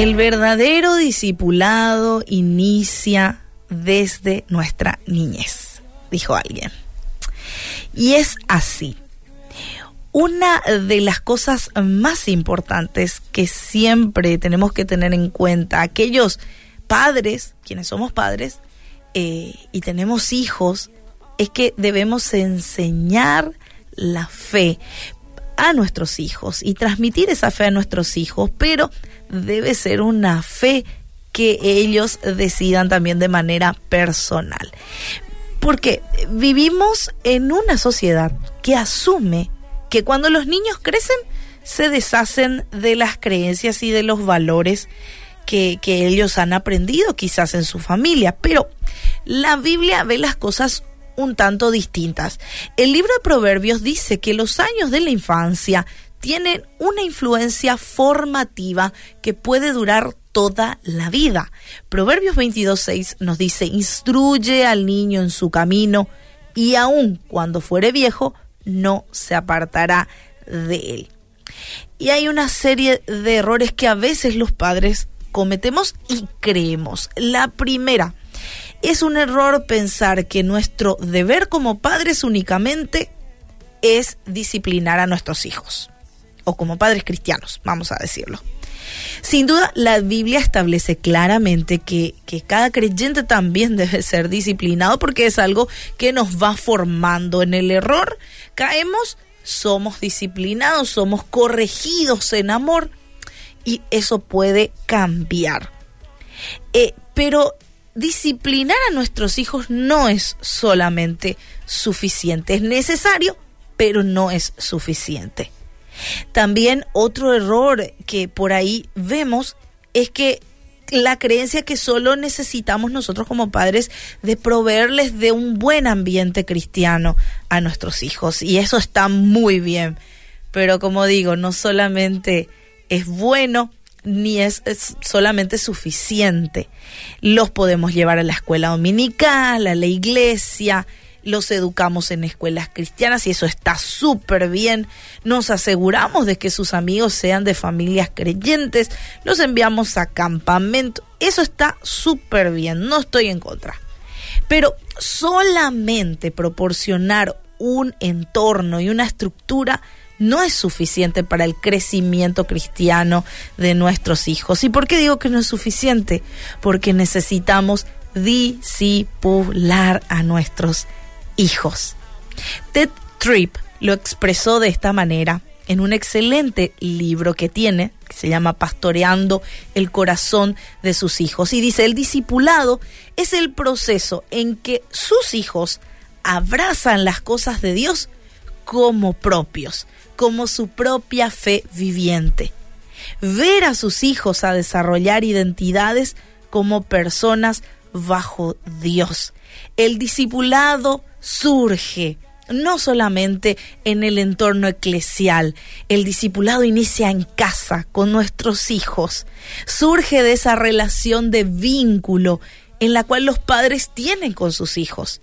El verdadero discipulado inicia desde nuestra niñez, dijo alguien. Y es así. Una de las cosas más importantes que siempre tenemos que tener en cuenta, aquellos padres, quienes somos padres, eh, y tenemos hijos, es que debemos enseñar la fe a nuestros hijos y transmitir esa fe a nuestros hijos, pero debe ser una fe que ellos decidan también de manera personal. Porque vivimos en una sociedad que asume que cuando los niños crecen se deshacen de las creencias y de los valores que, que, ellos han aprendido quizás en su familia. Pero la Biblia ve las cosas un tanto distintas. El libro de Proverbios dice que los años de la infancia tienen una influencia formativa que puede durar toda la vida. Proverbios 22.6 nos dice, instruye al niño en su camino y aun cuando fuere viejo, no se apartará de él. Y hay una serie de errores que a veces los padres cometemos y creemos. La primera, es un error pensar que nuestro deber como padres únicamente es disciplinar a nuestros hijos, o como padres cristianos, vamos a decirlo. Sin duda, la Biblia establece claramente que, que, cada creyente también debe ser disciplinado porque es algo que nos va formando en el error. Caemos, somos disciplinados, somos corregidos en amor y eso puede cambiar. Eh, pero disciplinar a nuestros hijos no es solamente suficiente, es necesario, pero no es suficiente. También otro error que por ahí vemos es que la creencia que solo necesitamos nosotros como padres de proveerles de un buen ambiente cristiano a nuestros hijos. Y eso está muy bien. Pero como digo, no solamente es bueno, ni es, solamente suficiente. Los podemos llevar a la escuela dominical, a la iglesia, los educamos en escuelas cristianas y eso está súper bien. Nos aseguramos de que sus amigos sean de familias creyentes, los enviamos a campamento. Eso está súper bien, no estoy en contra. Pero solamente proporcionar un entorno y una estructura no es suficiente para el crecimiento cristiano de nuestros hijos. ¿Y por qué digo que no es suficiente? Porque necesitamos discipular a nuestros hijos. Ted Tripp lo expresó de esta manera en un excelente libro que tiene, que se llama Pastoreando el corazón de sus hijos. Y dice, el discipulado es el proceso en que sus hijos abrazan las cosas de Dios como propios, como su propia fe viviente. Ver a sus hijos a desarrollar identidades como personas bajo Dios. El discipulado surge no solamente en el entorno eclesial, el discipulado inicia en casa con nuestros hijos, surge de esa relación de vínculo en la cual los padres tienen con sus hijos.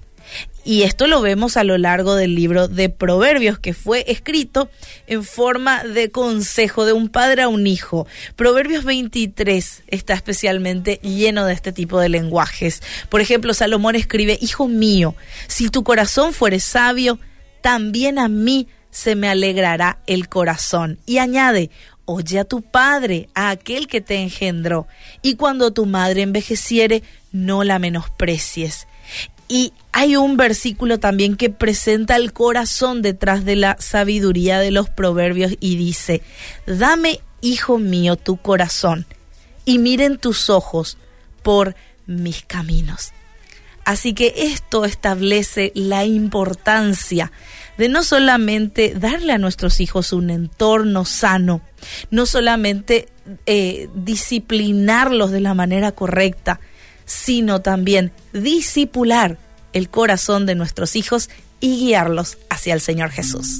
Y esto lo vemos a lo largo del libro de Proverbios, que fue escrito en forma de consejo de un padre a un hijo. Proverbios 23 está especialmente lleno de este tipo de lenguajes. Por ejemplo, Salomón escribe, Hijo mío, si tu corazón fuere sabio, también a mí se me alegrará el corazón. Y añade, oye a tu padre, a aquel que te engendró, y cuando tu madre envejeciere, no la menosprecies. Y hay un versículo también que presenta el corazón detrás de la sabiduría de los proverbios y dice, dame, hijo mío, tu corazón y miren tus ojos por mis caminos. Así que esto establece la importancia de no solamente darle a nuestros hijos un entorno sano, no solamente eh, disciplinarlos de la manera correcta, sino también disipular el corazón de nuestros hijos y guiarlos hacia el Señor Jesús.